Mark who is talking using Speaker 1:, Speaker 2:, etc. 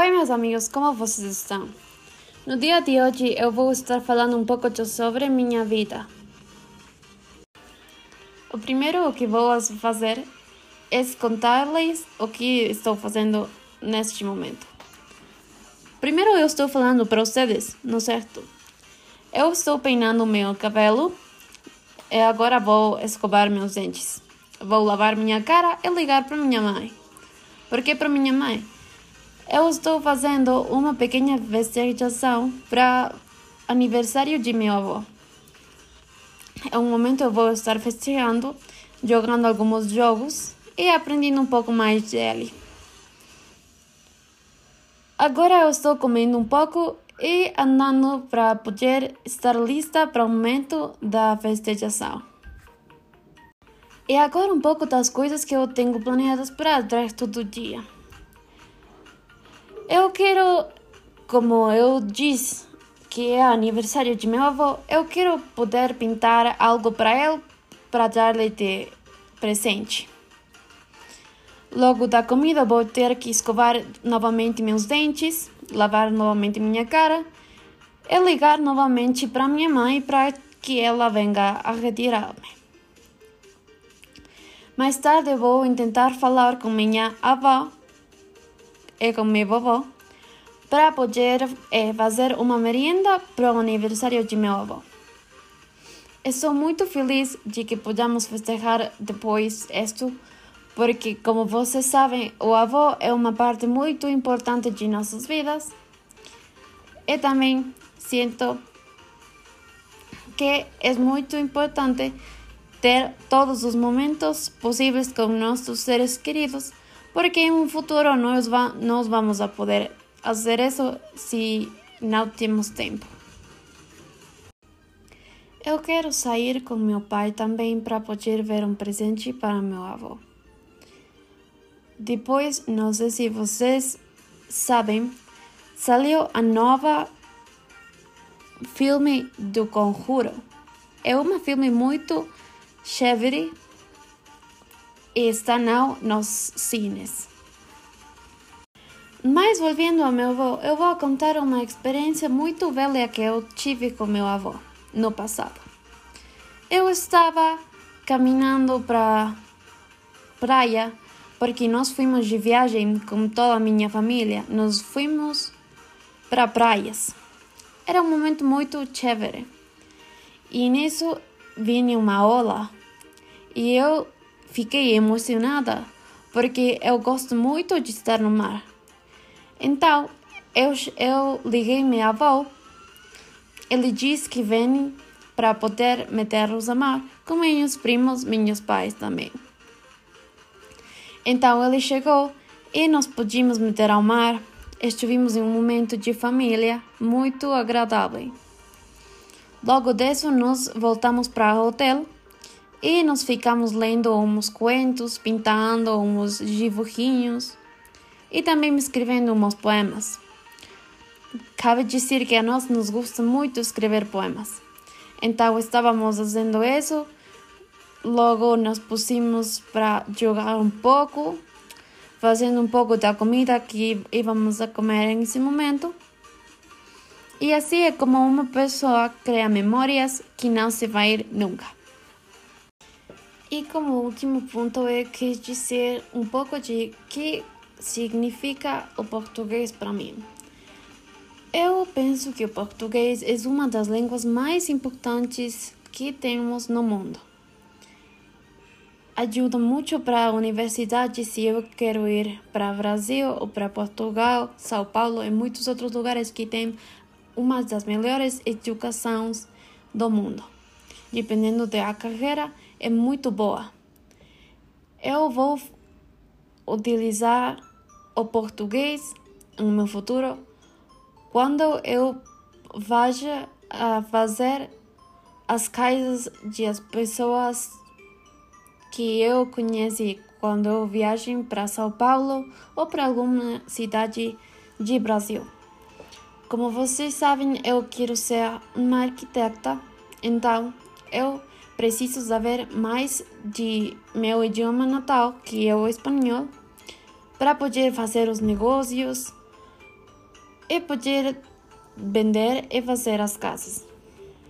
Speaker 1: Oi, meus amigos, como vocês estão? No dia de hoje eu vou estar falando um pouco sobre minha vida. O primeiro que vou fazer é contar-lhes o que estou fazendo neste momento. Primeiro eu estou falando para vocês, não certo? Eu estou peinando meu cabelo e agora vou escovar meus dentes. Vou lavar minha cara e ligar para minha mãe. Por que para minha mãe? Eu estou fazendo uma pequena festejação para aniversário de meu avô. É um momento eu vou estar festejando, jogando alguns jogos e aprendendo um pouco mais dele. Agora eu estou comendo um pouco e andando para poder estar lista para o momento da festejação. E agora um pouco das coisas que eu tenho planeadas para o resto do dia. Eu quero, como eu disse, que é aniversário de meu avô, eu quero poder pintar algo para ele para dar-lhe de presente. Logo da comida vou ter que escovar novamente meus dentes, lavar novamente minha cara e ligar novamente para minha mãe para que ela venha a retirar-me. Mais tarde vou tentar falar com minha avó e com meu vovô para poder eh, fazer uma merenda para o aniversário de meu avô. Estou muito feliz de que podamos festejar depois isto porque, como vocês sabem, o avô é uma parte muito importante de nossas vidas. E também sinto que é muito importante ter todos os momentos possíveis com nossos seres queridos, porque em um futuro nós, va nós vamos a poder fazer isso se não temos tempo. Eu quero sair com meu pai também para poder ver um presente para meu avô. Depois, não sei se vocês sabem, saiu a nova filme do Conjuro. É um filme muito chévere está now nos cines. Mas voltando ao meu avô, eu vou contar uma experiência muito velha que eu tive com meu avô no passado. Eu estava caminhando para praia porque nós fomos de viagem com toda a minha família. Nós fomos para praias. Era um momento muito chévere. E nisso vinha uma ola e eu fiquei emocionada porque eu gosto muito de estar no mar. Então eu, eu liguei minha avó. Ele disse que vem para poder meter-nos a mar com meus primos, meus pais também. Então ele chegou e nós podíamos meter ao mar. Estivemos em um momento de família muito agradável. Logo disso, nós voltamos para o hotel e nós ficamos lendo uns contos, pintando uns dibujinhos e também escrevendo uns poemas. Cabe dizer que a nós nos gusta muito escrever poemas. Então estávamos fazendo isso Logo nos pusimos para jogar um pouco, fazendo um pouco da comida que íamos a comer nesse momento. E assim é como uma pessoa cria memórias que não se vai ir nunca. E como último ponto é que dizer um pouco de que significa o português para mim. Eu penso que o português é uma das línguas mais importantes que temos no mundo ajuda muito para a universidade se eu quero ir para o Brasil ou para Portugal, São Paulo e muitos outros lugares que têm uma das melhores educações do mundo. Dependendo da carreira, é muito boa. Eu vou utilizar o português no meu futuro quando eu vá a fazer as casas de as pessoas que eu conheci quando eu viajei para São Paulo ou para alguma cidade de Brasil. Como vocês sabem, eu quero ser uma arquiteta, então eu preciso saber mais de meu idioma natal, que é o espanhol, para poder fazer os negócios, e poder vender e fazer as casas.